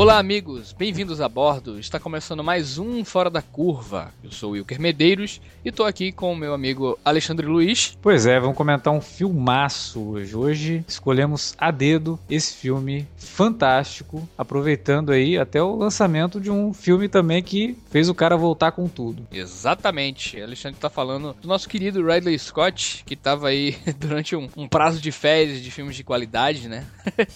Olá, amigos, bem-vindos a bordo. Está começando mais um Fora da Curva. Eu sou o Wilker Medeiros e estou aqui com o meu amigo Alexandre Luiz. Pois é, vamos comentar um filmaço hoje. Hoje escolhemos a dedo esse filme fantástico, aproveitando aí até o lançamento de um filme também que fez o cara voltar com tudo. Exatamente. Alexandre está falando do nosso querido Ridley Scott, que estava aí durante um, um prazo de férias de filmes de qualidade, né?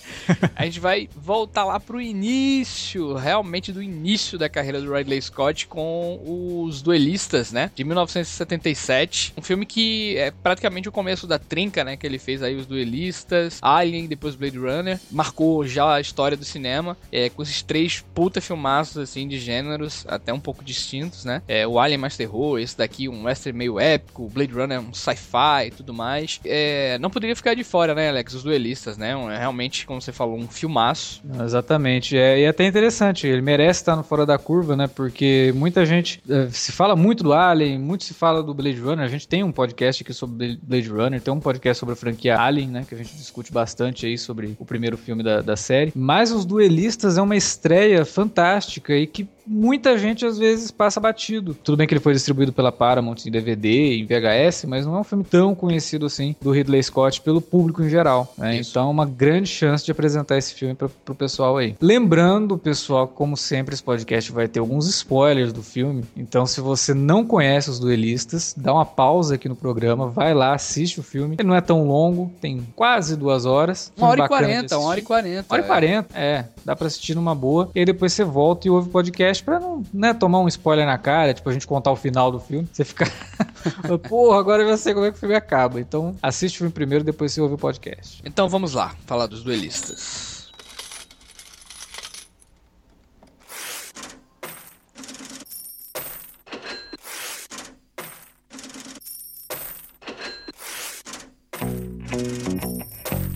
a gente vai voltar lá pro início início, realmente do início da carreira do Ridley Scott com os Duelistas, né? De 1977. Um filme que é praticamente o começo da trinca, né? Que ele fez aí os Duelistas, Alien, depois Blade Runner. Marcou já a história do cinema, é, com esses três puta filmaços, assim, de gêneros, até um pouco distintos, né? É, o Alien mais terror, esse daqui um western meio épico, Blade Runner um sci-fi e tudo mais. É, não poderia ficar de fora, né, Alex? Os Duelistas, né? Um, é realmente, como você falou, um filmaço. Exatamente. É, é até interessante, ele merece estar no fora da curva, né? Porque muita gente uh, se fala muito do Alien, muito se fala do Blade Runner. A gente tem um podcast aqui sobre Blade Runner, tem um podcast sobre a franquia Alien, né? Que a gente discute bastante aí sobre o primeiro filme da, da série. Mas Os Duelistas é uma estreia fantástica e que muita gente às vezes passa batido. Tudo bem que ele foi distribuído pela Paramount em DVD, em VHS, mas não é um filme tão conhecido assim do Ridley Scott pelo público em geral. Né? Então, uma grande chance de apresentar esse filme para o pessoal aí. Lembrando, pessoal, como sempre, esse podcast vai ter alguns spoilers do filme. Então, se você não conhece os duelistas, dá uma pausa aqui no programa, vai lá, assiste o filme. Ele não é tão longo, tem quase duas horas. Uma hora e quarenta, uma hora e quarenta. Uma hora e quarenta, é. Dá pra assistir numa boa. E aí depois você volta e ouve o podcast pra não né, tomar um spoiler na cara, tipo a gente contar o final do filme. Você fica. Porra, agora eu já sei como é que o filme acaba. Então assiste o filme primeiro, depois você ouve o podcast. Então vamos lá, falar dos duelistas.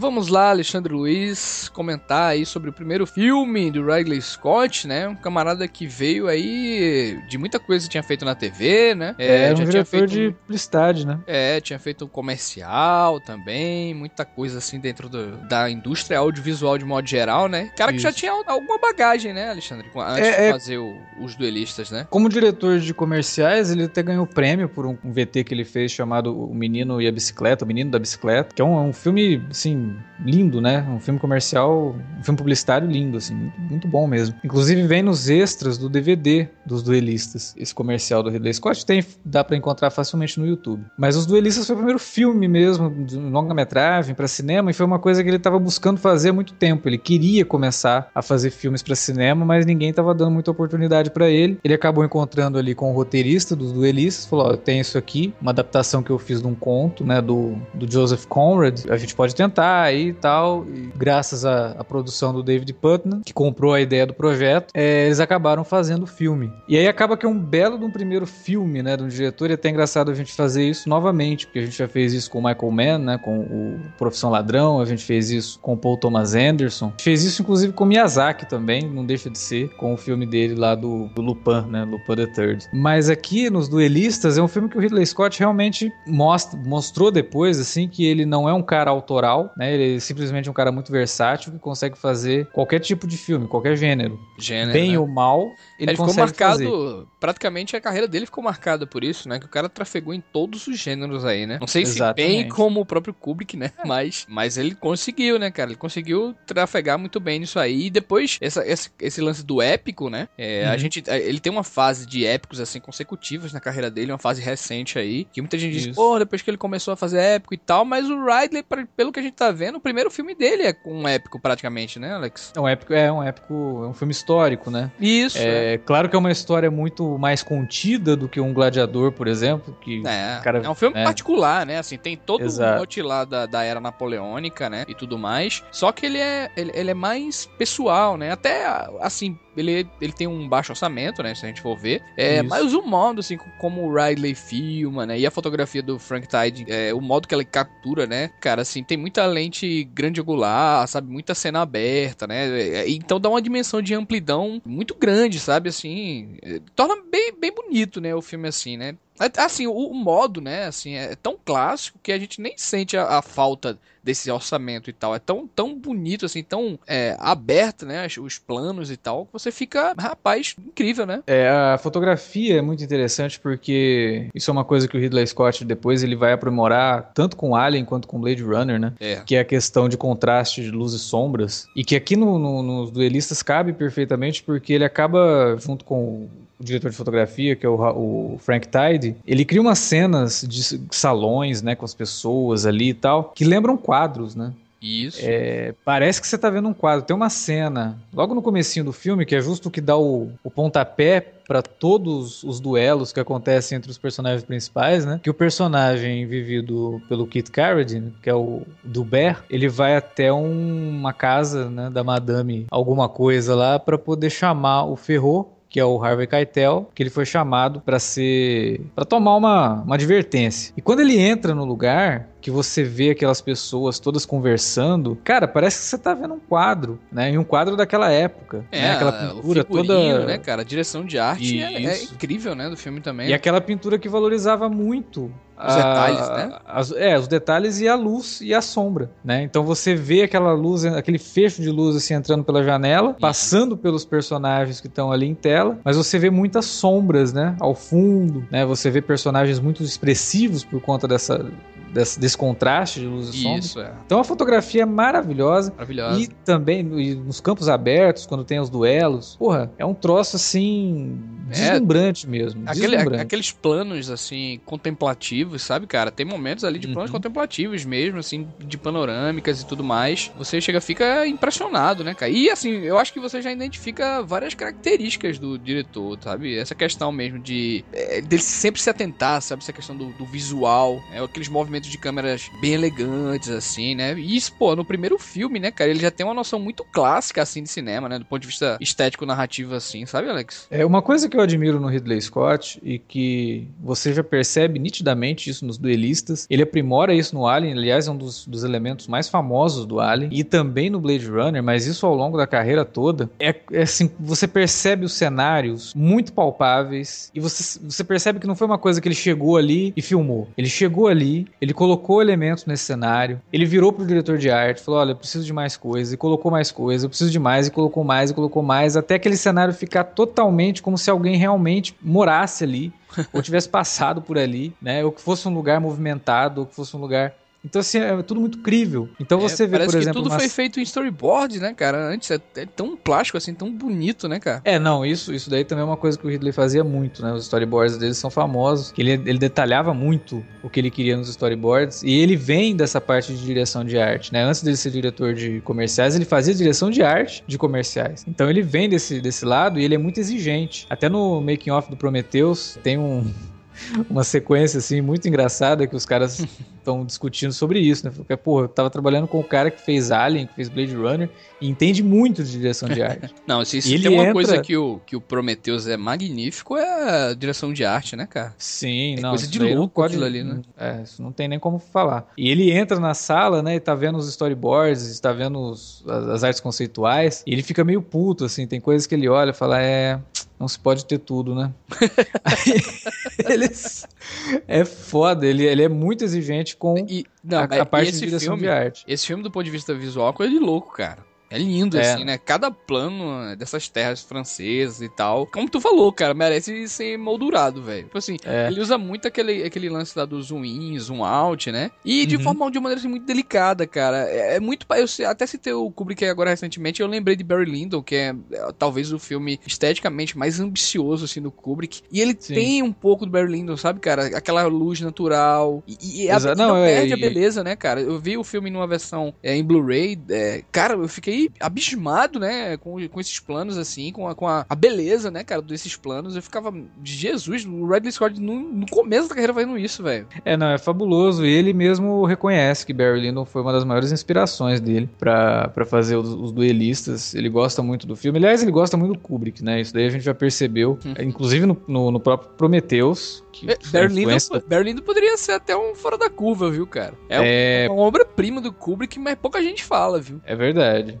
Vamos lá, Alexandre Luiz, comentar aí sobre o primeiro filme do Ridley Scott, né? Um camarada que veio aí de muita coisa que tinha feito na TV, né? É, é um diretor feito, de publicidade, né? É, tinha feito um comercial também, muita coisa assim dentro do, da indústria audiovisual de modo geral, né? Cara Isso. que já tinha alguma bagagem, né, Alexandre? Antes é, de é. fazer o, os duelistas, né? Como diretor de comerciais, ele até ganhou prêmio por um, um VT que ele fez chamado O Menino e a Bicicleta, O Menino da Bicicleta, que é um, é um filme, assim, lindo, né? Um filme comercial, um filme publicitário lindo, assim, muito, bom mesmo. Inclusive vem nos extras do DVD dos duelistas, esse comercial do Ridley Scott tem, dá para encontrar facilmente no YouTube. Mas os duelistas foi o primeiro filme mesmo, longa-metragem para cinema, e foi uma coisa que ele estava buscando fazer há muito tempo. Ele queria começar a fazer filmes para cinema, mas ninguém estava dando muita oportunidade para ele. Ele acabou encontrando ali com o roteirista dos duelistas, falou: Ó, oh, tenho isso aqui, uma adaptação que eu fiz de um conto, né, do, do Joseph Conrad, a gente pode tentar aí e tal, e graças à, à, produção do David Putnam, que comprou a ideia do projeto, é, eles acabaram fazendo o filme. E aí acaba que é um belo de um primeiro filme, né, do diretor, e é até engraçado a gente fazer isso novamente, porque a gente já fez isso com o Michael Mann, né, com o Profissão Ladrão, a gente fez isso com o Paul Thomas Anderson, a gente fez isso inclusive com o Miyazaki também, não deixa de ser, com o filme dele lá do, do Lupin, né, Lupin the Third. Mas aqui, nos Duelistas, é um filme que o Ridley Scott realmente mostra, mostrou depois, assim, que ele não é um cara autoral, legal, né? Ele é simplesmente um cara muito versátil que consegue fazer qualquer tipo de filme, qualquer gênero. Gênero, Bem né? ou mal, ele, Ele ficou marcado, fazer. praticamente a carreira dele ficou marcada por isso, né? Que o cara trafegou em todos os gêneros aí, né? Não sei se bem Exatamente. como o próprio Kubrick, né? Mas, mas ele conseguiu, né, cara? Ele conseguiu trafegar muito bem nisso aí. E depois, essa, esse, esse lance do épico, né? É, A Uhum. gente, ele tem uma fase de épicos, assim, consecutivos na carreira dele, uma fase recente aí, que muita gente diz, Isso. pô, depois que ele começou a fazer épico e tal, mas o Ridley, pra- pelo que a gente tá vendo, o primeiro filme dele é um épico praticamente, né, Alex? É um épico, é um épico, é um filme histórico, né? Isso, É, claro que é uma história muito mais contida do que um gladiador, por exemplo, que É, cara- é um filme é. particular, né? Assim, tem todo Exato. o mote lá da, da era napoleônica, né? E tudo mais. Só que ele é, ele, ele é mais pessoal, né? Até, assim, ele, ele tem um baixo orçamento, né? Se a gente for ver. É, Isso. mas o modo, assim, como o Ridley filma, né? E a fotografia do Frank Tide, é, o modo que ela captura, né? Cara, assim, tem muita lente grande angular, sabe? Muita cena aberta, né? É, Então dá uma dimensão de amplidão muito grande, sabe? Assim, é, torna bem, bem bonito, né? O filme, assim, né? É, Assim, o, o modo, né, assim, é tão clássico que a gente nem sente a, a falta desse orçamento e tal. É tão, tão bonito, assim, tão é, aberto, né, os, os planos e tal, que você fica, rapaz, incrível, né? É, a fotografia é muito interessante porque isso é uma coisa que o Ridley Scott depois ele vai aprimorar tanto com Alien quanto com Blade Runner, né? É. Que é a questão de contraste de luz e sombras. E que aqui no- no- nos duelistas cabe perfeitamente porque ele acaba, junto com o diretor de fotografia, que é o, o Frank Tide, ele cria umas cenas de salões, né, com as pessoas ali e tal, que lembram quadros, né? Isso. É, parece que você tá vendo um quadro. Tem uma cena logo no comecinho do filme que é justo o que dá o, o pontapé para todos os duelos que acontecem entre os personagens principais, né? Que o personagem vivido pelo Kit Carradine, que é o Dubert, ele vai até um- uma casa, né, da Madame alguma coisa lá para poder chamar o Ferro que é o Harvey Keitel, que ele foi chamado para ser para tomar uma, uma advertência. E quando ele entra no lugar, que você vê aquelas pessoas todas conversando, cara, parece que você tá vendo um quadro, né? E um quadro daquela época, É, né? Aquela pintura figurino, toda né, cara? A direção de arte é, é incrível, né, do filme também. e aquela pintura que valorizava muito Os detalhes, né? as- é, os detalhes e a luz e a sombra, né? Então você vê aquela luz, aquele fecho de luz assim entrando pela janela, passando pelos personagens que estão ali em tela, mas você vê muitas sombras, né? Ao fundo, né? Você vê personagens muito expressivos por conta dessa, desse, desse contraste de luz e sombra. Isso, é. Então a fotografia é maravilhosa. Maravilhoso. E também e nos campos abertos, quando tem os duelos. Porra, é um troço assim. É. Deslumbrante mesmo. Aquele- deslumbrante. aqueles planos, assim, contemplativos, sabe, cara? Tem momentos ali de planos Uhum. contemplativos mesmo, assim, de panorâmicas e tudo mais. Você chega, fica impressionado, né, cara? E, assim, eu acho que você já identifica várias características do diretor, sabe? Essa questão mesmo de... é, dele sempre se atentar, sabe? Essa questão do, do visual, é, aqueles movimentos de câmeras bem elegantes, assim, né? E isso, pô, no primeiro filme, né, cara? Ele já tem uma noção muito clássica, assim, de cinema, né? Do ponto de vista estético-narrativo, assim, sabe, Alex? É uma coisa que eu admiro no Ridley Scott e que você já percebe nitidamente isso nos duelistas. Ele aprimora isso no Alien, aliás, é um dos, dos elementos mais famosos do Alien e também no Blade Runner, mas isso ao longo da carreira toda. É, é assim, você percebe os cenários muito palpáveis e você, você percebe que não foi uma coisa que ele chegou ali e filmou. Ele chegou ali, ele colocou elementos nesse cenário, ele virou pro diretor de arte, falou: olha, eu preciso de mais coisas, e colocou mais coisas, eu preciso de mais, e colocou mais, e colocou mais, até aquele cenário ficar totalmente como se alguém realmente morasse ali, ou tivesse passado por ali, né? Ou que fosse um lugar movimentado, ou que fosse um lugar. Então, assim, é tudo muito crível. Então É, você vê, parece por que exemplo. tudo uma- foi feito em storyboard, né, cara? Antes é, é tão plástico assim, tão bonito, né, cara? É, não, isso, isso daí também é uma coisa que o Ridley fazia muito, né? Os storyboards dele são famosos, que ele, ele detalhava muito o que ele queria nos storyboards, e ele vem dessa parte de direção de arte, né? Antes dele ser diretor de comerciais, ele fazia direção de arte de comerciais. Então ele vem desse, desse lado e ele é muito exigente. Até no making off do Prometheus tem um uma sequência assim muito engraçada que os caras estão discutindo sobre isso, né? Porque, porra, eu tava trabalhando com o cara que fez Alien, que fez Blade Runner e entende muito de direção de arte. Não, se, E ele tem uma entra- coisa que o, que o Prometheus é magnífico é a direção de arte, né, cara? Sim, É não. coisa isso de não louco aquilo ali, né? É, isso não tem nem como falar. E ele entra na sala, né, e tá vendo os storyboards, está vendo os- as, as artes conceituais, e ele fica meio puto, assim, tem coisas que ele olha e fala, é... não se pode ter tudo, né? Eles... É foda, ele, ele é muito exigente com E, não, a, a parte de direção filme, de arte. Esse filme, do ponto de vista visual, é coisa de louco, cara. É lindo, É. assim, né? Cada plano dessas terras francesas e tal. Como tu falou, cara, merece ser moldurado, velho. Tipo assim, É. ele usa muito aquele, aquele lance lá do zoom in, zoom out, né? E de Uhum. forma de uma maneira assim, muito delicada, cara. É, é muito. Eu até citei o Kubrick agora recentemente, eu lembrei de Barry Lyndon, que é, é, talvez o filme esteticamente mais ambicioso, assim, do Kubrick. E ele Sim. tem um pouco do Barry Lyndon, sabe, cara? Aquela luz natural. E, e a- Exa- e não, não, é, perde a beleza, né, cara? Eu vi o filme numa versão é, em Blu-ray. é, cara, eu fiquei abismado, né? Com, com esses planos, assim, com, a, com a, a beleza, né, cara, desses planos. Eu ficava. Jesus, o Ridley Scott no, no começo da carreira fazendo isso, velho. É, não, é fabuloso. E ele mesmo reconhece que Barry Lyndon foi uma das maiores inspirações dele pra pra fazer os, os duelistas. Ele gosta muito do filme. Aliás, ele gosta muito do Kubrick, né? Isso daí a gente já percebeu. Uhum. Inclusive no, no, no próprio Prometheus. Que É, Lyndon poderia ser até um fora da curva, viu, cara? É, É, uma obra-prima do Kubrick, mas pouca gente fala, viu? É verdade.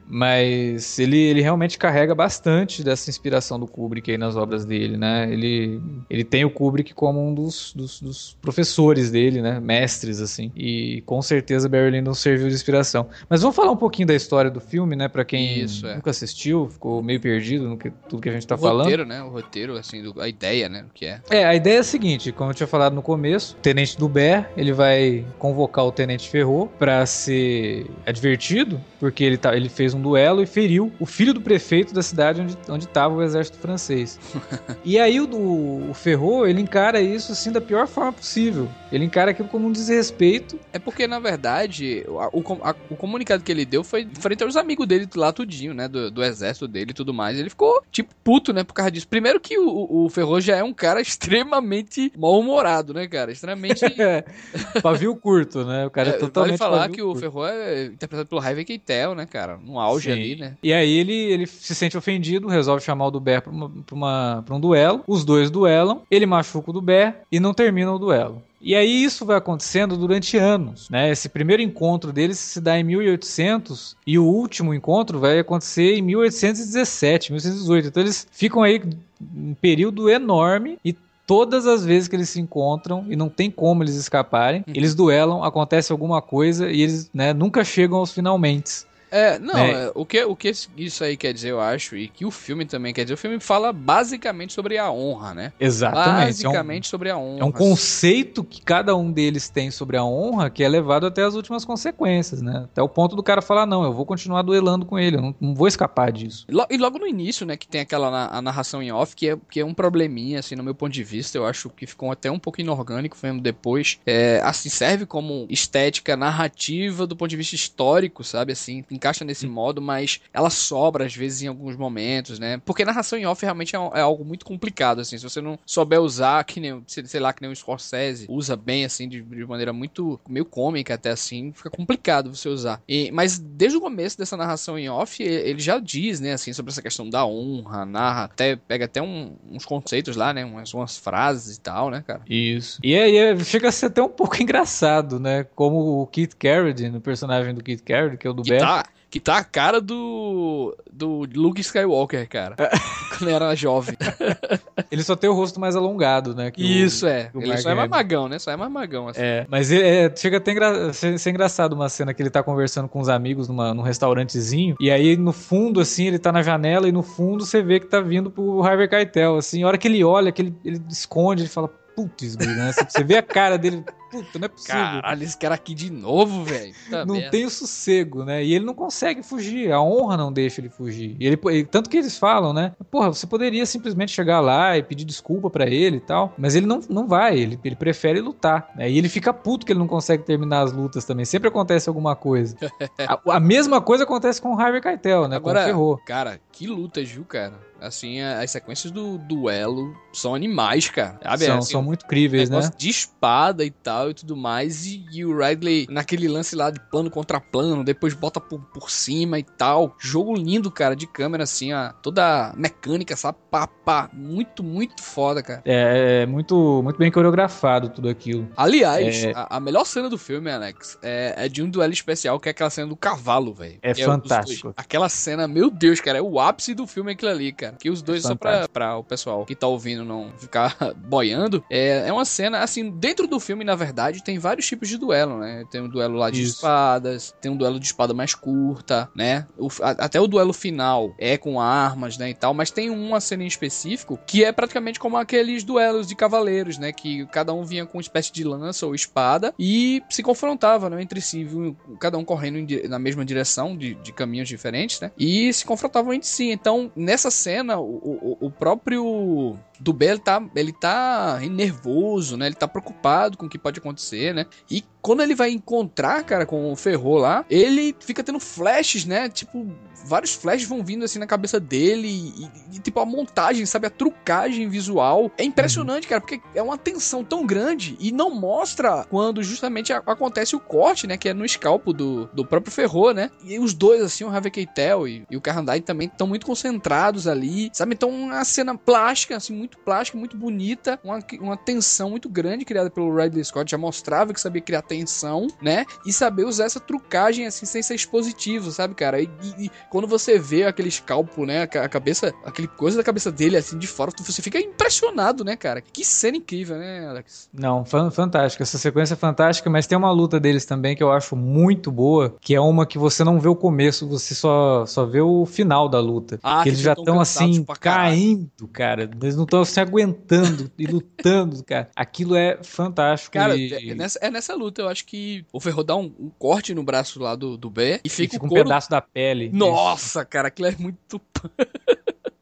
Mas ele, ele realmente carrega bastante dessa inspiração do Kubrick aí nas obras dele, né? Ele, ele tem o Kubrick como um dos, dos, dos professores dele, né? Mestres, assim. E com certeza Barry Lyndon serviu de inspiração. Mas vamos falar um pouquinho da história do filme, né? Pra quem Isso, é. nunca assistiu, ficou meio perdido no que, tudo que a gente tá o falando. roteiro, né? O roteiro, assim, do- a ideia, né? O que é. É, a ideia é a seguinte, como eu tinha falado no começo, o tenente do Ber, ele vai convocar o tenente Ferro pra ser advertido, porque ele, tá, ele fez um duelo e feriu o filho do prefeito da cidade onde, onde tava o exército francês. e aí o, o Ferro, ele encara isso assim da pior forma possível. Ele encara aquilo como um desrespeito. É porque, na verdade, o, a- o o comunicado que ele deu foi frente aos amigos dele lá tudinho, né? Do, do exército dele e tudo mais. Ele ficou, tipo, puto, né? Por causa disso. Primeiro que o, o, o Ferro já é um cara extremamente mal-humorado, né, cara? Extremamente... pavio curto, né? O cara é, É, vale totalmente falar pavio que o curto. Ferro é interpretado pelo Harvey Keitel, né, cara? No auge Sim. ali, né? E aí ele, ele se sente ofendido, resolve chamar o Duber pra, uma, pra, uma- pra um duelo. Os dois duelam, ele machuca o Duber e não termina o duelo. E aí isso vai acontecendo durante anos, né? Esse primeiro encontro deles se dá em 1800 e o último encontro vai acontecer em 1817, 1818. Então eles ficam aí um período enorme e todas as vezes que eles se encontram e não tem como eles escaparem, Uhum. eles duelam, acontece alguma coisa e eles né, nunca chegam aos finalmente. É, não, Né? é, o, que, o que isso aí quer dizer, eu acho, e que o filme também quer dizer, o filme fala basicamente sobre a honra, né? Exatamente. é um- Basicamente sobre a honra. É um conceito que cada um deles tem sobre a honra que é levado até as últimas consequências, né? Até o ponto do cara falar, não, eu vou continuar duelando com ele, eu não, não vou escapar disso. E lo- logo no início, né, que tem aquela a narração em off, que é, que é um probleminha, assim, no meu ponto de vista, eu acho que ficou até um pouco inorgânico, vendo depois. É, assim, serve como estética narrativa do ponto de vista histórico, sabe, assim, encaixa nesse modo, mas ela sobra às vezes em alguns momentos, né, porque narração em off realmente é, um- é algo muito complicado, assim, se você não souber usar, que nem, sei lá, que nem o Scorsese usa bem, assim, de, de maneira muito, meio cômica até, assim, fica complicado você usar. E, mas desde o começo dessa narração em off, ele já diz, né, assim, sobre essa questão da honra, narra, até, pega até um- uns conceitos lá, né, umas, umas frases e tal, né, cara. Isso. E aí é- chega a ser até um pouco engraçado, né? Como o Keith Carradine, o personagem do Keith Carradine, que é o do Que Ben. tá, que tá a cara do, do Luke Skywalker, cara, quando ele era jovem. Ele só tem o rosto mais alongado, né? que o- Isso, é. o Ele Mark só é mais magão, né, só é mais magão, assim. É, mas ele- é, chega até engra ser, ser engraçado uma cena que ele tá conversando com os amigos numa, num restaurantezinho, e aí no fundo, assim, ele tá na janela e no fundo você vê que tá vindo pro Harvey Keitel, assim, a hora que ele olha, que ele, ele esconde, ele fala, putz, né? Você vê a cara dele, puta, não é possível. Caralho, esse cara aqui de novo, velho. Puta não merda. tem o sossego, né? E ele não consegue fugir, a honra não deixa ele fugir. E ele, tanto que eles falam, né? Porra, você poderia simplesmente chegar lá e pedir desculpa pra ele e tal, mas ele não, não vai, ele, ele prefere lutar. Né? E ele fica puto que ele não consegue terminar as lutas também. Sempre acontece alguma coisa. a, a mesma coisa acontece com o Harvey Keitel, né? Agora, com o Ferro. cara, que lutas, viu, cara? Assim, as sequências do duelo são animais, cara. Sabe? São, assim, são muito críveis, né? de espada e tal. Tal e tudo mais. E, e o Ridley, naquele lance lá de plano contra plano, depois bota por, por cima e tal. Jogo lindo, cara, de câmera, assim, ó, toda mecânica, sabe? Pá, pá. Muito, muito foda, cara. É, é muito, muito bem coreografado tudo aquilo. Aliás, é... a, a, melhor cena do filme, Alex, é, é, de um duelo especial, que é aquela cena do cavalo, velho. É, é fantástico. Aquela cena, meu Deus, cara, é o ápice do filme aquilo ali, cara. Que os dois, só pra, pra o pessoal que tá ouvindo não ficar boiando, é, é uma cena, assim, dentro do filme, na verdade, tem vários tipos de duelo, né? Tem um duelo lá de Isso. espadas, tem um duelo de espada mais curta, né? O, a, até o duelo final é com armas, né, e tal, mas tem uma cena em específico que é praticamente como aqueles duelos de cavaleiros, né? Que cada um vinha com uma espécie de lança ou espada e se confrontava, né, entre si? Cada um correndo em, na mesma direção, de, de caminhos diferentes, né? E se confrontavam entre si. Então, nessa cena, o, o, o próprio do B, ele tá, ele tá nervoso, né? Ele tá preocupado com o que pode acontecer, né? E quando ele vai encontrar, cara, com o Ferro lá, ele fica tendo flashes, né? Tipo, vários flashes vão vindo assim na cabeça dele e, e, tipo a montagem, sabe, a trucagem visual é impressionante, cara, porque é uma tensão tão grande e não mostra quando justamente acontece o corte, né, que é no escalpo do, do próprio Ferro, né? E os dois assim, o Harvey Keitel e, e o Carrandai também estão muito concentrados ali, sabe? Então uma cena plástica, assim, muito plástica, muito bonita, uma, uma tensão muito grande criada pelo Ridley Scott, já mostrava que sabia criar tensão, né? E saber usar essa trucagem assim sem ser expositivo, sabe, cara? E, e quando você vê aquele escalpo, né? A cabeça, aquele coisa da cabeça dele assim de fora, você fica impressionado, né, cara? Que cena incrível, né, Alex? Não, fantástica. Essa sequência é fantástica, mas tem uma luta deles também que eu acho muito boa, que é uma que você não vê o começo, você só, só vê o final da luta. Ah, que eles já estão assim, caindo, cara. Eles não estão se aguentando e lutando, cara. Aquilo é fantástico. Cara, e... é, nessa, é nessa luta, eu acho que o Ferro dá um, um corte no braço lá do, do B e fica, e fica um couro... pedaço da pele. Nossa! Nossa, cara, aquilo é muito.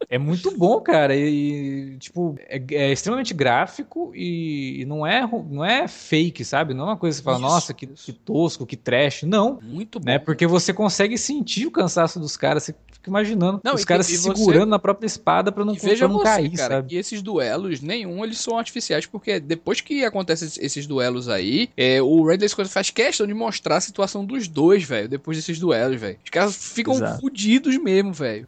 É muito bom, cara. E, tipo, é, é extremamente gráfico e, não, é, não é fake, sabe? Não é uma coisa que você fala, isso, nossa, que, que, tosco, que trash. Não. Muito bom. Né? Porque você consegue sentir o cansaço dos caras. Você fica imaginando não, os caras se segurando você... na própria espada pra não, veja pra não você, cair, cara, sabe? E esses duelos, nenhum, eles são artificiais, porque depois que acontecem esses duelos aí, é, o Ridley Scott faz questão de mostrar a situação dos dois, velho, depois desses duelos, velho. Os caras ficam Exato. fudidos mesmo, velho.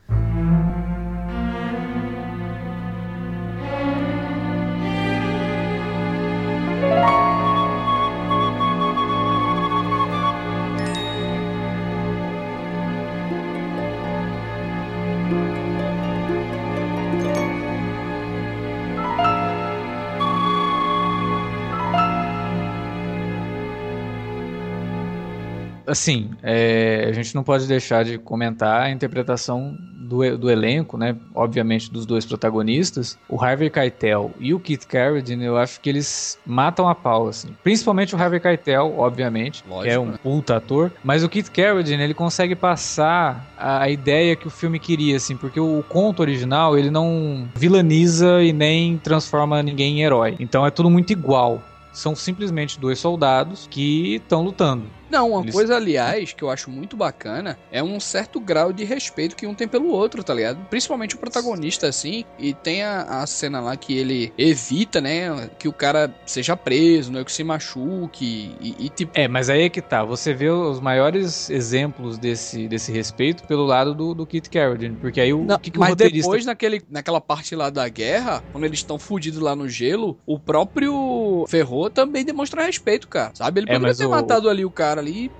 Assim, é, a gente não pode deixar de comentar a interpretação do, do elenco, né? Obviamente dos dois protagonistas, o Harvey Keitel e o Keith Carradine, eu acho que eles matam a pau, assim. Principalmente o Harvey Keitel, obviamente, Lógico, que é um né? puta ator, mas o Keith Carradine, ele consegue passar a, a, ideia que o filme queria, assim, porque o, o conto original, ele não vilaniza e nem transforma ninguém em herói. Então é tudo muito igual. São simplesmente dois soldados que estão lutando. Não, uma Eles... coisa, aliás, que eu acho muito bacana é um certo grau de respeito que um tem pelo outro, tá ligado? Principalmente o protagonista, assim, e tem a, a cena lá que ele evita, né, que o cara seja preso, né, que se machuque e, e, tipo... É, mas aí é que tá, você vê os maiores exemplos desse, desse respeito pelo lado do, do Kit Carradine, porque aí o, Não, o que, que mas o roteirista... depois, naquele, naquela parte lá da guerra, quando eles estão fudidos lá no gelo, o próprio Ferro também demonstra respeito, cara, sabe? Ele é, poderia ter o... matado ali o cara ali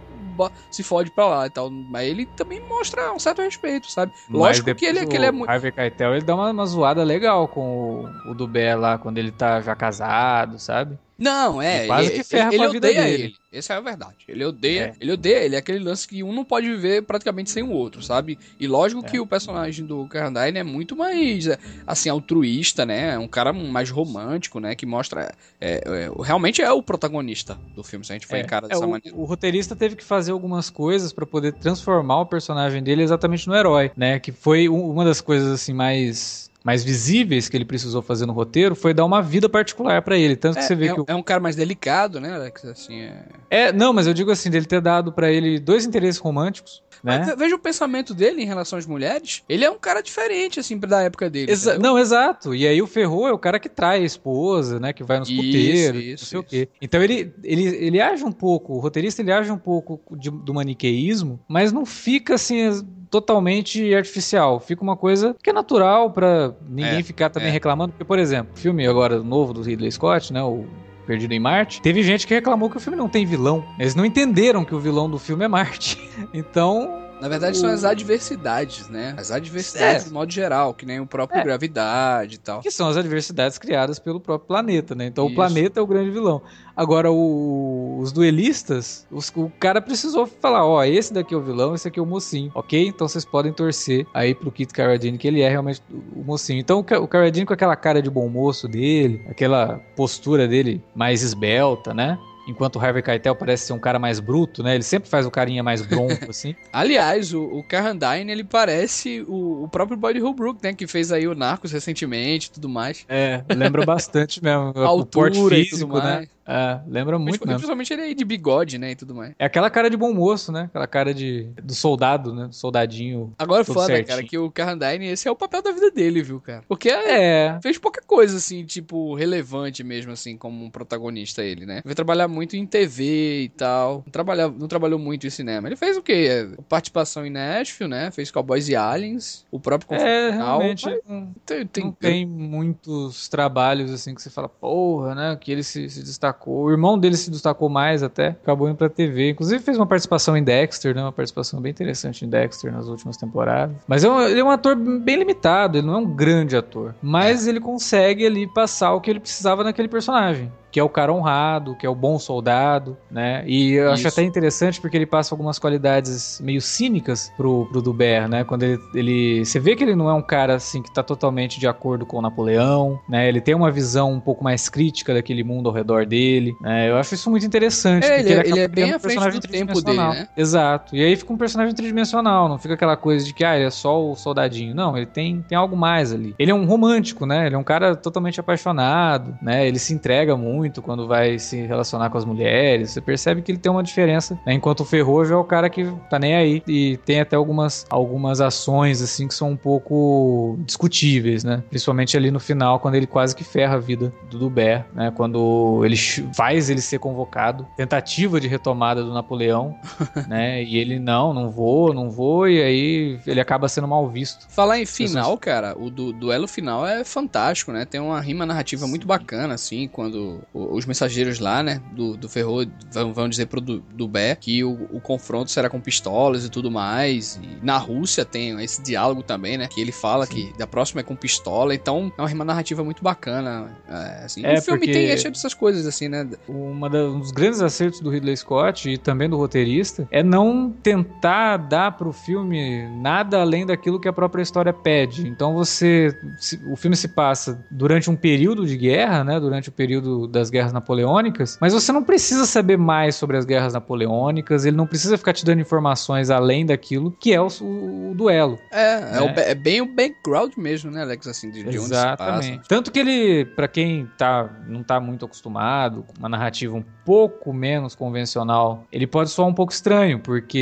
se fode pra lá e tal. Mas ele também mostra um certo respeito, sabe? Lógico que ele, que ele é muito. Harvey Keitel, ele dá uma, uma zoada legal com o, o Dubé lá, quando ele tá já casado, sabe? Não, é. Ele quase ele, que ferra ele, ele a vida dele. Ele. Essa é a verdade. Ele odeia, é. ele odeia, ele é aquele lance que um não pode viver praticamente sem o outro, sabe? E lógico é. que o personagem do Carradine é muito mais, assim, altruísta, né? É um cara mais romântico, né? Que mostra, é, é, realmente é o protagonista do filme, se a gente for é. encarar é, dessa o, maneira. O roteirista teve que fazer algumas coisas para poder transformar o personagem dele exatamente no herói, né? Que foi uma das coisas, assim, mais mais visíveis que ele precisou fazer no roteiro foi dar uma vida particular para ele. Tanto que é, você vê é, que. O... É um cara mais delicado, né, Alex? Assim, é... é, não, mas eu digo assim, dele ter dado para ele dois interesses românticos. Né? veja o pensamento dele em relação às mulheres. Ele é um cara diferente, assim, da época dele. Exa não, exato. E aí o Ferro é o cara que trai a esposa, né? Que vai nos isso, puteiros, isso, não sei o quê. Então ele, ele, ele age um pouco, o roteirista ele age um pouco de, do maniqueísmo, mas não fica assim totalmente artificial. Fica uma coisa que é natural para ninguém É, ficar também é. reclamando. Porque, por exemplo, o filme agora novo do Ridley Scott, né? O Perdido em Marte, teve gente que reclamou que o filme não tem vilão. Eles não entenderam que o vilão do filme é Marte. Então, Na verdade, são as adversidades, né? As adversidades, É. de modo geral, que nem o próprio É. gravidade e tal. que são as adversidades criadas pelo próprio planeta, né? Então Isso. o planeta é o grande vilão. Agora, o- os duelistas, os- o cara precisou falar, ó, esse daqui é o vilão, esse aqui é o mocinho, ok? Então vocês podem torcer aí pro Kit Carradine, que ele é realmente o mocinho. Então o Ca- o Carradine com aquela cara de bom moço dele, aquela postura dele mais esbelta, né? Enquanto o Harvey Keitel parece ser um cara mais bruto, né? Ele sempre faz o carinha mais bronco, assim. Aliás, o, o Carradine, ele parece o, o próprio Boyd Holbrook, né? Que fez aí o Narcos recentemente e tudo mais. É, lembra bastante mesmo. A o porte altura físico, né? É, lembra muito Principalmente, mesmo. principalmente ele aí de bigode, né? E tudo mais. É aquela cara de bom moço, né? Aquela cara de do soldado, né? Soldadinho. Agora foda, certinho. cara, que o Carradine, esse é o papel da vida dele, viu, cara? Porque é, É. fez pouca coisa, assim, tipo, relevante mesmo, assim, como um protagonista ele, né? Veio trabalhar muito em TV e tal. Não, não trabalhou muito em cinema. Ele fez o quê? Participação em Nashville, né? Fez Cowboys e Aliens. O próprio Conflito É, Final. realmente. Não, tem, tem- não tem muitos trabalhos assim que você fala, porra, né? Que ele se, se destacou. O irmão dele se destacou mais até. Acabou indo pra TV. Inclusive fez uma participação em Dexter, né? Uma participação bem interessante em Dexter nas últimas temporadas. Mas é um- ele é um ator bem limitado. Ele não é um grande ator. Mas ele consegue ali passar o que ele precisava naquele personagem. Que é o cara honrado, que é o bom soldado, né? E eu acho Isso. até interessante porque ele passa algumas qualidades meio cínicas pro, pro Dubert, né? Quando ele, ele. Você vê que ele não é um cara assim que tá totalmente de acordo com o Napoleão, né? Ele tem uma visão um pouco mais crítica daquele mundo ao redor dele, né? Eu acho isso muito interessante. É, porque ele- acaba ele é bem criando um à frente personagem do tempo dele, tridimensional. né? Exato. E aí fica um personagem tridimensional, não fica aquela coisa de que, ah, ele é só o soldadinho. Não, ele tem, tem algo mais ali. Ele é um romântico, né? Ele é um cara totalmente apaixonado, né? Ele se entrega muito quando vai se relacionar com as mulheres. Você percebe que ele tem uma diferença, né? Enquanto o Ferrojo é o cara que tá nem aí e tem até algumas, algumas ações, assim, que são um pouco discutíveis, né? Principalmente ali no final, quando ele quase que ferra a vida do Dubé, né? Quando ele faz ele ser convocado, tentativa de retomada do Napoleão, né? E ele, não, não vou, não vou, e aí ele acaba sendo mal visto. Falar em final, cara, o du- duelo final é fantástico, né? Tem uma rima narrativa muito bacana, assim, quando os mensageiros lá, né, do, do Ferro vão, vão dizer pro du, Dubé que o, o confronto será com pistolas e tudo mais. E na Rússia tem esse diálogo também, né? Que ele fala que da próxima é com pistola. Então é uma rima narrativa muito bacana. É, assim. É, o filme porque- tem é cheio dessas coisas, assim, né? Uma da- um dos grandes acertos do Ridley Scott e também do roteirista é não tentar dar pro filme nada além daquilo que a própria história pede. Então você. se- o filme se passa durante um período de guerra, né? Durante o período das guerras napoleônicas, mas você não precisa saber mais sobre as guerras napoleônicas, ele não precisa ficar te dando informações além daquilo que é o, o- o duelo. É, é, Né? o ba- é bem o background mesmo, né, Alex? Assim, de, de onde se passa. Exatamente. Tanto que ele, pra quem tá, não tá muito acostumado com uma narrativa um pouco menos convencional, ele pode soar um pouco estranho, porque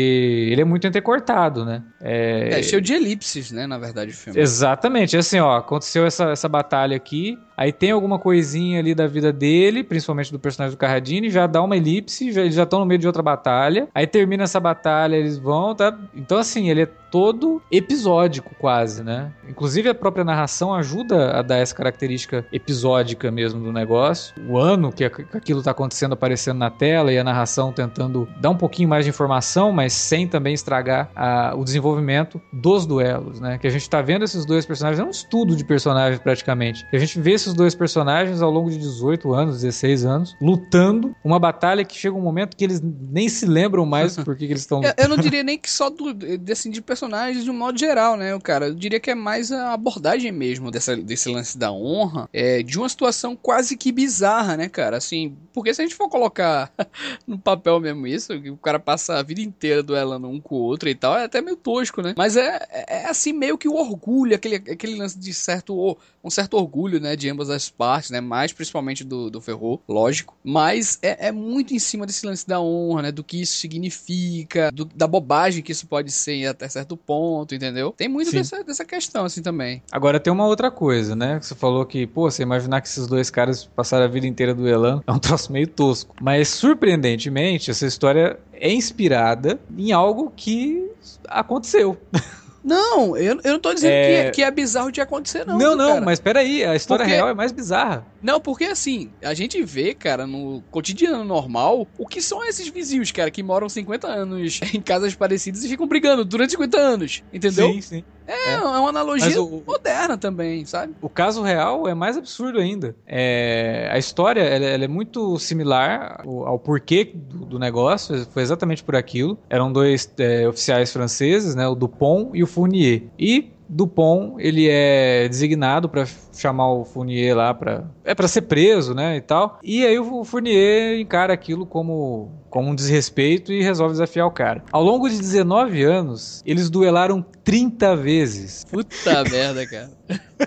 ele é muito entrecortado, né? É, cheio de elipses, né, na verdade, o filme. Exatamente, é assim, ó, aconteceu essa, essa batalha aqui, aí tem alguma coisinha ali da vida dele, principalmente do personagem do Carradine, já dá uma elipse, já, eles já estão no meio de outra batalha, aí termina essa batalha, eles vão, tá? Então, assim, ele é todo episódico quase, né? Inclusive a própria narração ajuda a dar essa característica episódica mesmo do negócio. O ano que aqu- que aquilo tá acontecendo aparecendo na tela e a narração tentando dar um pouquinho mais de informação, mas sem também estragar a- o desenvolvimento dos duelos, né? Que a gente tá vendo esses dois personagens, é um estudo de personagens praticamente. Que a gente vê esses dois personagens ao longo de 18 anos, 16 anos, lutando uma batalha que chega um momento que eles nem se lembram mais por que que eles estão Eu, eu não diria nem que só do, assim, de personagens de um modo geral, né, cara? Eu diria que é mais a abordagem mesmo dessa, desse lance da honra, é, de uma situação quase que bizarra, né, cara? Assim, porque se a gente for colocar no papel mesmo isso, que o cara passa a vida inteira duelando um com o outro e tal, é até meio tosco, né? Mas é, é assim meio que o orgulho, aquele, aquele lance de certo, um certo orgulho, né, de ambas as partes, né? Mais principalmente do, do Ferro, lógico. Mas é, é muito em cima desse lance da honra, né? Do que isso significa, do, da bobagem que isso pode ser até certo ponto, entendeu? Tem muito dessa, dessa questão, assim, também. Agora tem uma outra coisa, né? Você falou que, pô, você imaginar que esses dois caras passaram a vida inteira duelando é um troço meio tosco. Mas, surpreendentemente, essa história é inspirada em algo que aconteceu. Não, eu, eu não tô dizendo é... Que, que, é bizarro de acontecer, não. Não, não, cara. mas peraí, a história porque... real é mais bizarra. Não, porque assim, a gente vê, cara, no cotidiano normal, o que são esses vizinhos, cara, que moram 50 anos em casas parecidas e ficam brigando durante 50 anos, entendeu? Sim, sim. É, é. é uma analogia o, moderna também, sabe? O caso real é mais absurdo ainda. É, a história ela, ela é muito similar ao, ao porquê do, do, negócio, foi exatamente por aquilo. Eram dois é, oficiais franceses, né, o Dupont e o Fournier. E Dupont, ele é designado para chamar o Fournier lá para é para ser preso, né, e tal. E aí o Fournier encara aquilo como como um desrespeito e resolve desafiar o cara. Ao longo de 19 anos, eles duelaram 30 vezes. Puta merda, cara.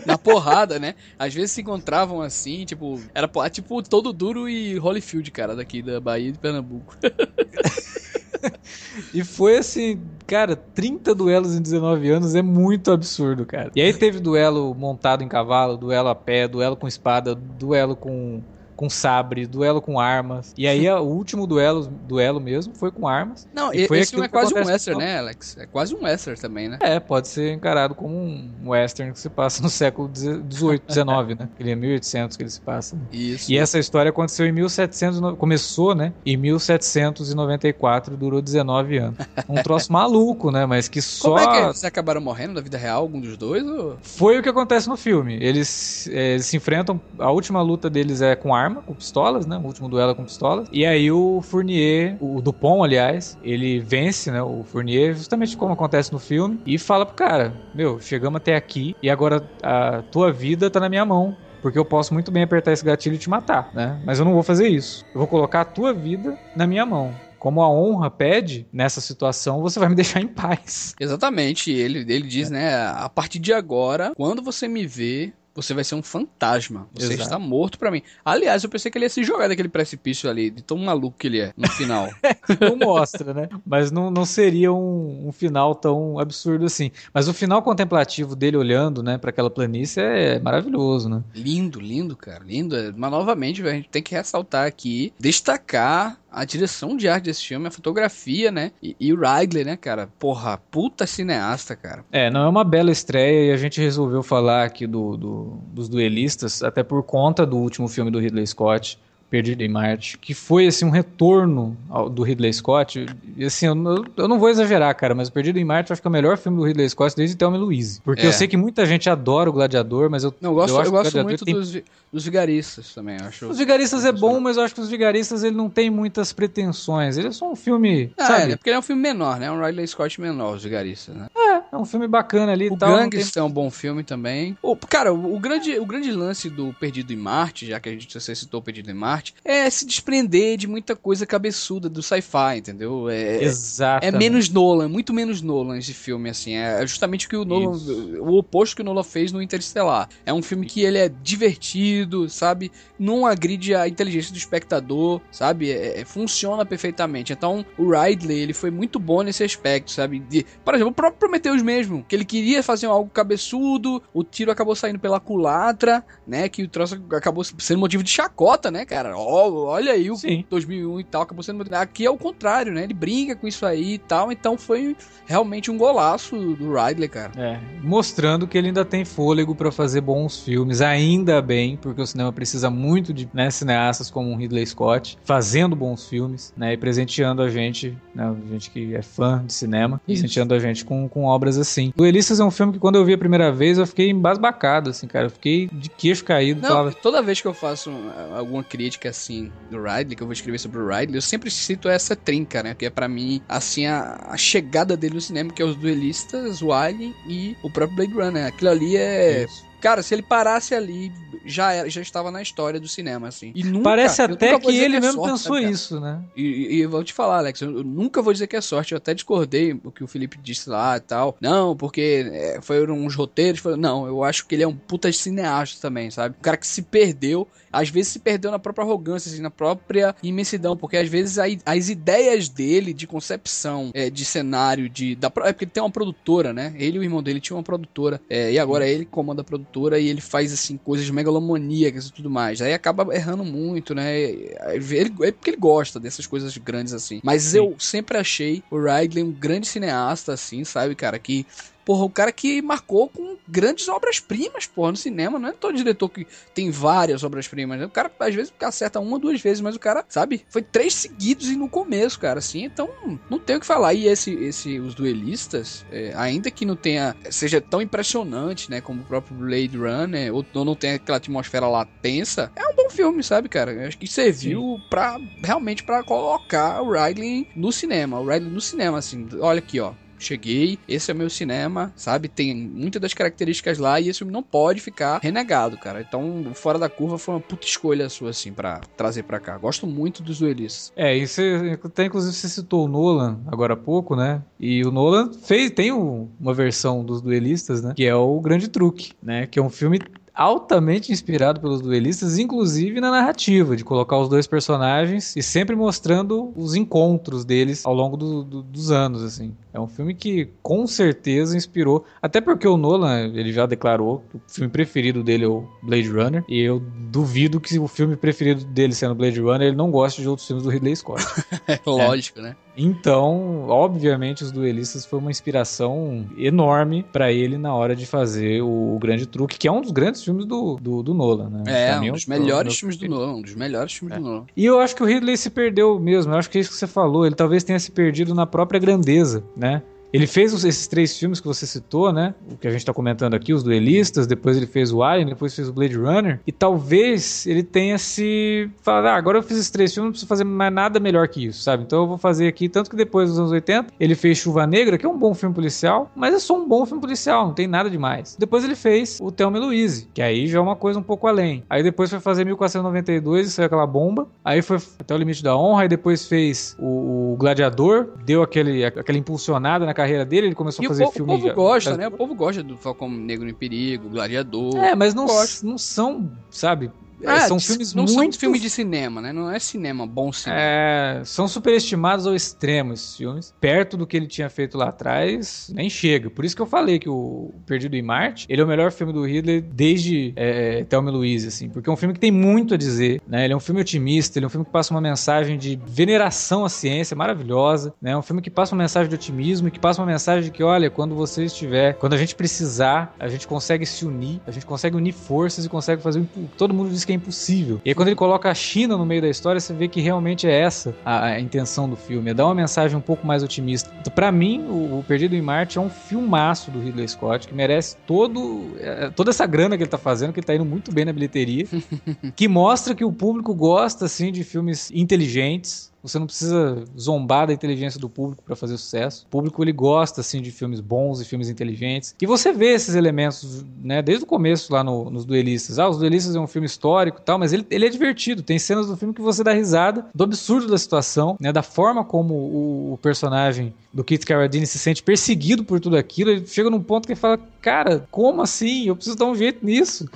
Na porrada, né? Às vezes se encontravam assim, tipo, era tipo todo duro e Holyfield, cara, daqui da Bahia de Pernambuco. e foi assim, cara, 30 duelos em 19 anos é muito absurdo, cara. E aí teve duelo montado em cavalo, duelo a pé, duelo com espada, duelo com com sabre, duelo com armas. E aí o último duelo, duelo mesmo foi com armas. Não, e foi esse filme é quase um western, né, Alex? É quase um western também, né? É, pode ser encarado como um western que se passa no século 18, 19, né? Ele é 1800 que ele se passa. Né? Isso. E essa história aconteceu em 1700, começou, né? Em 1794, durou 19 anos. Um troço maluco, né? Mas que só... Como é que? Vocês acabaram morrendo na vida real, algum dos dois? Ou... Foi o que acontece no filme. Eles, é, eles se enfrentam, a última luta deles é com arma, arma, com pistolas, né? O último duelo é com pistolas. E aí o Fournier, o Dupont, aliás, ele vence, né? O Fournier, justamente como acontece no filme, e fala pro cara: Meu, chegamos até aqui e agora a tua vida tá na minha mão. Porque eu posso muito bem apertar esse gatilho e te matar, né? Mas eu não vou fazer isso. Eu vou colocar a tua vida na minha mão como a honra pede nessa situação, você vai me deixar em paz. Exatamente. Ele, ele diz, é. né? A partir de agora, quando você me vê, você vai ser um fantasma. Você Exato. está morto para mim. Aliás, eu pensei que ele ia se jogar daquele precipício ali, de tão maluco que ele é no final. não mostra, né? Mas não, não seria um, um, final tão absurdo assim. Mas o final contemplativo dele olhando, né, para aquela planície é maravilhoso, né? Lindo, lindo, cara, lindo. Mas novamente, a gente tem que ressaltar aqui, destacar a direção de arte desse filme, a fotografia, né? E, e, o Ridley, né, cara? Porra, puta cineasta, cara. É, não é uma bela estreia e a gente resolveu falar aqui do, do, dos duelistas, até por conta do último filme do Ridley Scott, Perdido em Marte, que foi assim um retorno ao, do Ridley Scott. E assim, eu, eu, não vou exagerar, cara, mas Perdido em Marte acho que é o melhor filme do Ridley Scott desde Thelma e Louise. Porque é. eu sei que muita gente adora o Gladiador, mas eu não eu gosto, eu, eu gosto muito tem... dos, dos vigaristas também, acho. Os vigaristas é bom, mas eu acho que os vigaristas ele não tem muitas pretensões. Ele é só um filme, ah, sabe? É, porque ele é um filme menor, né? É um Ridley Scott menor, os vigaristas, né? É, é um filme bacana ali o tal. O Gangster tem... é um bom filme também. O, cara, o, o, grande, o grande lance do Perdido em Marte, já que a gente você citou Perdido em Marte, é se desprender de muita coisa cabeçuda do sci-fi, entendeu? É, Exato. É menos Nolan, muito menos Nolan esse filme, assim. É justamente o que o Nolan. Isso. O oposto que o Nolan fez no Interstellar. É um filme que ele é divertido, sabe? Não agride a inteligência do espectador, sabe? É, é, funciona perfeitamente. Então, o Ridley, ele foi muito bom nesse aspecto, sabe? De, por exemplo, o próprio Prometheus mesmo, que ele queria fazer algo cabeçudo, o tiro acabou saindo pela culatra, né? Que o troço acabou sendo motivo de chacota, né, cara? Oh, olha aí o Sim. 2001 e tal, acabou sendo. Aqui é o contrário, né? Ele brinca com isso aí e tal, então foi realmente um golaço do Ridley, cara. É, mostrando que ele ainda tem fôlego para fazer bons filmes, ainda bem, porque o cinema precisa muito de né, cineastas como Ridley Scott fazendo bons filmes, né? E presenteando a gente, né? A gente que é fã de cinema, isso. presenteando a gente com, com obras horas, assim. Duelistas é um filme que quando eu vi a primeira vez eu fiquei embasbacado, assim, cara. Eu fiquei de queixo caído. Não, falava, toda vez que eu faço alguma crítica, assim, do Ridley, que eu vou escrever sobre o Ridley, eu sempre cito essa trinca, né? Que é pra mim, assim, a, a chegada dele no cinema, que é os duelistas, o Alien e o próprio Blade Runner. Aquilo ali é... Isso. Cara, se ele parasse ali, já, era, já estava na história do cinema, assim. E nunca, Parece até que ele é mesmo sorte, pensou cara? isso, né? E, e- eu vou te falar, Alex, eu nunca vou dizer que é sorte. Eu até discordei o que o Felipe disse lá e tal. Não, porque é, foram uns roteiros. foram- Não, eu acho que ele é um puta cineasta também, sabe? Um cara que se perdeu. Às vezes se perdeu na própria arrogância, assim, na própria imensidão. Porque às vezes a as ideias dele de concepção, é, de cenário, de. Da, é porque ele tem uma produtora, né? Ele e o irmão dele tinham uma produtora. é, e agora ele comanda a produtora e ele faz, assim, coisas megalomaníacas e tudo mais. Aí acaba errando muito, né? Ele, é porque ele gosta dessas coisas grandes assim. Mas Sim. eu sempre achei o Ridley um grande cineasta, assim, sabe, cara? Que. Porra, o cara que marcou com grandes obras-primas, porra, no cinema. Não é todo diretor que tem várias obras-primas. né? O cara, às vezes, acerta uma, duas vezes, mas o cara, sabe? Foi três seguidos e no começo, cara, assim. Então, não tem o que falar. E esse, esse os duelistas, é, ainda que não tenha, seja tão impressionante, né, como o próprio Blade Runner, ou, ou não tenha aquela atmosfera lá tensa, é um bom filme, sabe, cara? Eu acho que serviu pra, realmente pra colocar o Ridley no cinema. O Ridley no cinema, assim, olha aqui, ó. Cheguei, esse é o meu cinema, sabe? Tem muitas das características lá e esse não pode ficar renegado, cara. Então, Fora da Curva foi uma puta escolha sua, assim, pra trazer pra cá. Gosto muito dos duelistas. É, e você, até inclusive você citou o Nolan agora há pouco, né? E o Nolan fez, tem um- uma versão dos duelistas, né? Que é o Grande Truque, né? Que é um filme altamente inspirado pelos duelistas, inclusive na narrativa, de colocar os dois personagens e sempre mostrando os encontros deles ao longo do- do- dos anos, assim. É um filme que com certeza inspirou, até porque o Nolan, ele já declarou que o filme preferido dele é o Blade Runner, e eu duvido que o filme preferido dele sendo Blade Runner, ele não goste de outros filmes do Ridley Scott. É lógico, né? Então, obviamente, os duelistas foi uma inspiração enorme pra ele na hora de fazer o, Grande Truque, que é um dos grandes filmes do, do, do Nolan, né? É, mim, um dos o- melhores o- filmes do Nolan. Um dos melhores filmes É. do Nolan. E eu acho que o Ridley se perdeu mesmo. Eu acho que é isso que você falou. Ele talvez tenha se perdido na própria grandeza, né? Ele fez esses três filmes que você citou, né? O que a gente tá comentando aqui, os duelistas, depois ele fez o Alien, depois fez o Blade Runner. E talvez ele tenha se falado, ah, agora eu fiz esses três filmes, não preciso fazer mais nada melhor que isso, sabe? Então eu vou fazer aqui, tanto que depois dos anos 80, ele fez Chuva Negra, que é um bom filme policial, mas é só um bom filme policial, não tem nada demais. Depois ele fez o Thelma e Louise, que aí já é uma coisa um pouco além. Aí depois foi fazer 1492, isso é aquela bomba. Aí foi até o Limite da Honra, aí depois fez o, o Gladiador, deu aquele, aquela impulsionada na carreira dele, ele começou E a o fazer povo, o filme... povo gosta, né? O povo gosta do Falcão Negro em Perigo, Gladiador. É, mas não, não são, sabe... É, são de- filmes não muito são filmes de cinema, né? Não é cinema, bom cinema. É, são superestimados ao extremo esses filmes. Perto do que ele tinha feito lá atrás, nem chega. Por isso que eu falei que o Perdido em Marte, ele é o melhor filme do Ridley desde é, Thelma e Louise, assim. Porque é um filme que tem muito a dizer, né? Ele é um filme otimista, ele é um filme que passa uma mensagem de veneração à ciência maravilhosa, né? É um filme que passa uma mensagem de otimismo e que passa uma mensagem de que, olha, quando você estiver, quando a gente precisar, a gente consegue se unir, a gente consegue unir forças e consegue fazer todo mundo diz que é impossível. E aí quando ele coloca a China no meio da história, você vê que realmente é essa a, a intenção do filme, é dar uma mensagem um pouco mais otimista. Então, pra mim, o, o Perdido em Marte é um filmaço do Ridley Scott que merece todo é, toda essa grana que ele tá fazendo, que ele tá indo muito bem na bilheteria, que mostra que o público gosta assim de filmes inteligentes, você não precisa zombar da inteligência do público para fazer sucesso. O público ele gosta assim de filmes bons e filmes inteligentes. E você vê esses elementos, né, desde o começo lá no- nos duelistas. Ah, os duelistas é um filme histórico e tal, mas ele, ele é divertido. Tem cenas do filme que você dá risada do absurdo da situação, né, da forma como o, o personagem do Kit Carradine se sente perseguido por tudo aquilo. Ele chega num ponto que ele fala, cara, como assim? Eu preciso dar um jeito nisso.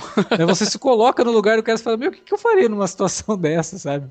Você se coloca no lugar do cara e fala, meu, o que, que eu faria numa situação dessa, sabe?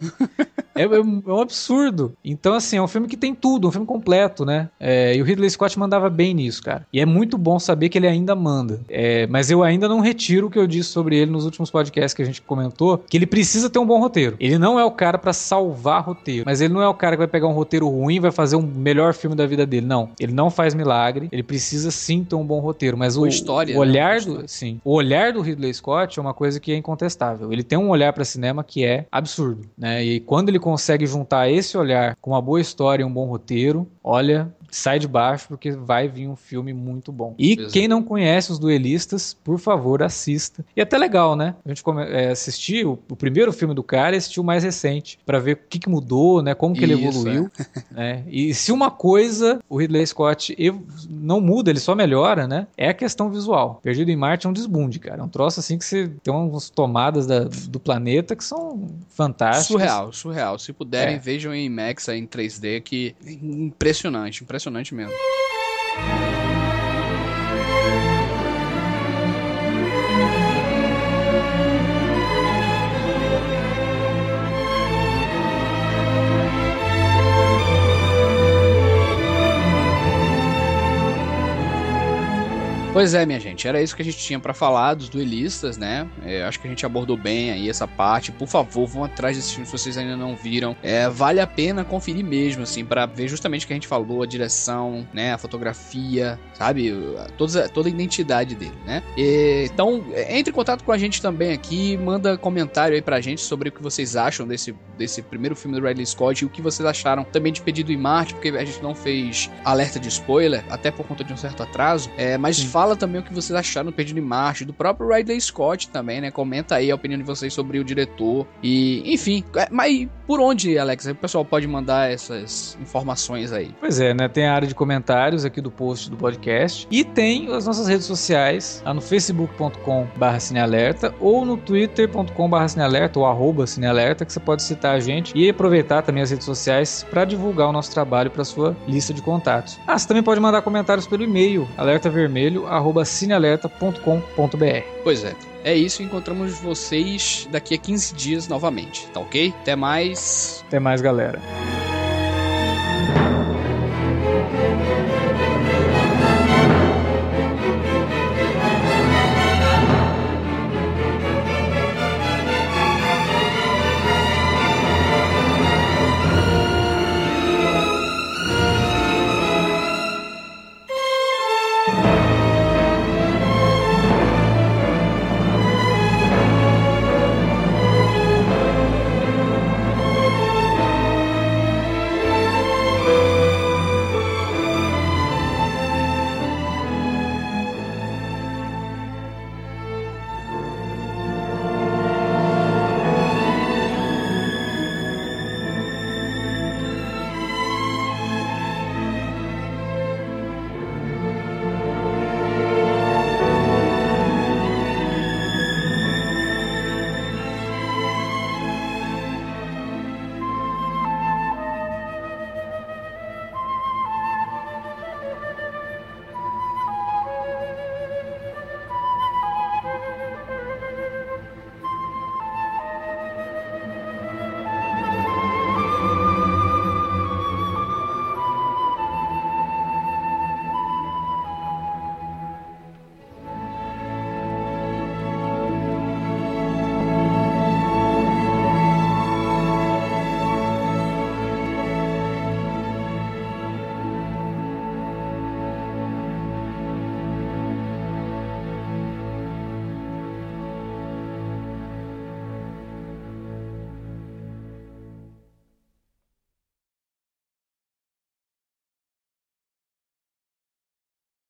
É, é um é um absurdo. Então, assim, é um filme que tem tudo, um filme completo, né? É, e o Ridley Scott mandava bem nisso, cara. E é muito bom saber que ele ainda manda. É, mas eu ainda não retiro o que eu disse sobre ele nos últimos podcasts que a gente comentou, que ele precisa ter um bom roteiro. Ele não é o cara pra salvar roteiro, mas ele não é o cara que vai pegar um roteiro ruim e vai fazer um melhor filme da vida dele. Não. Ele não faz milagre, ele precisa sim ter um bom roteiro, mas Boa o, história, o né? olhar Boa do, sim, o olhar do Ridley Scott é uma coisa que é incontestável. Ele tem um olhar pra cinema que é absurdo, né? E quando ele consegue juntar esse olhar com uma boa história e um bom roteiro, olha, sai de baixo porque vai vir um filme muito bom. E Exato. quem não conhece os duelistas, por favor, assista. E é até legal, né? A gente é, assistir o, primeiro filme do cara e assistir o mais recente, pra ver o que, que mudou, né? Como que ele Isso, evoluiu. né? E se uma coisa o Ridley Scott não muda, ele só melhora, né? É a questão visual. Perdido em Marte é um desbunde, cara. É um troço assim que você tem umas tomadas da- do planeta que são fantásticas. Surreal, surreal. Se puderem, É. vejam em IMAX aí em 3D, que é impressionante, impressionante mesmo. Pois é, minha gente, era isso que a gente tinha pra falar dos duelistas, né? É, acho que a gente abordou bem aí essa parte. Por favor, vvão atrás desse filme se vocês ainda não viram. É, vale a pena conferir mesmo, assim, pra ver justamente o que a gente falou, a direção, né? A fotografia, sabe? Toda, toda a identidade dele, né? E, então, é, entre em contato com a gente também aqui, manda comentário aí pra gente sobre o que vocês acham desse, desse primeiro filme do Ridley Scott e o que vocês acharam também de Pedido em Marte, porque a gente não fez alerta de spoiler, até por conta de um certo atraso. É, mas Sim. fala também o que vocês acharam do Perdido em Marte, do próprio Ridley Scott também, né? Comenta aí a opinião de vocês sobre o diretor. E, enfim, é, mas por onde, Alex? O pessoal pode mandar essas informações aí. Pois é, né? Tem a área de comentários aqui do post do podcast. E tem as nossas redes sociais, lá no facebook.com.br cinealerta ou no twitter.com.br cinealerta ou arroba cinealerta, que você pode citar a gente e aproveitar também as redes sociais para divulgar o nosso trabalho para sua lista de contatos. Ah, você também pode mandar comentários pelo e-mail alertavermelho@cinealerta.com.br. Pois é. É isso, encontramos vocês daqui a 15 dias novamente, tá ok? Até mais. Até mais, galera.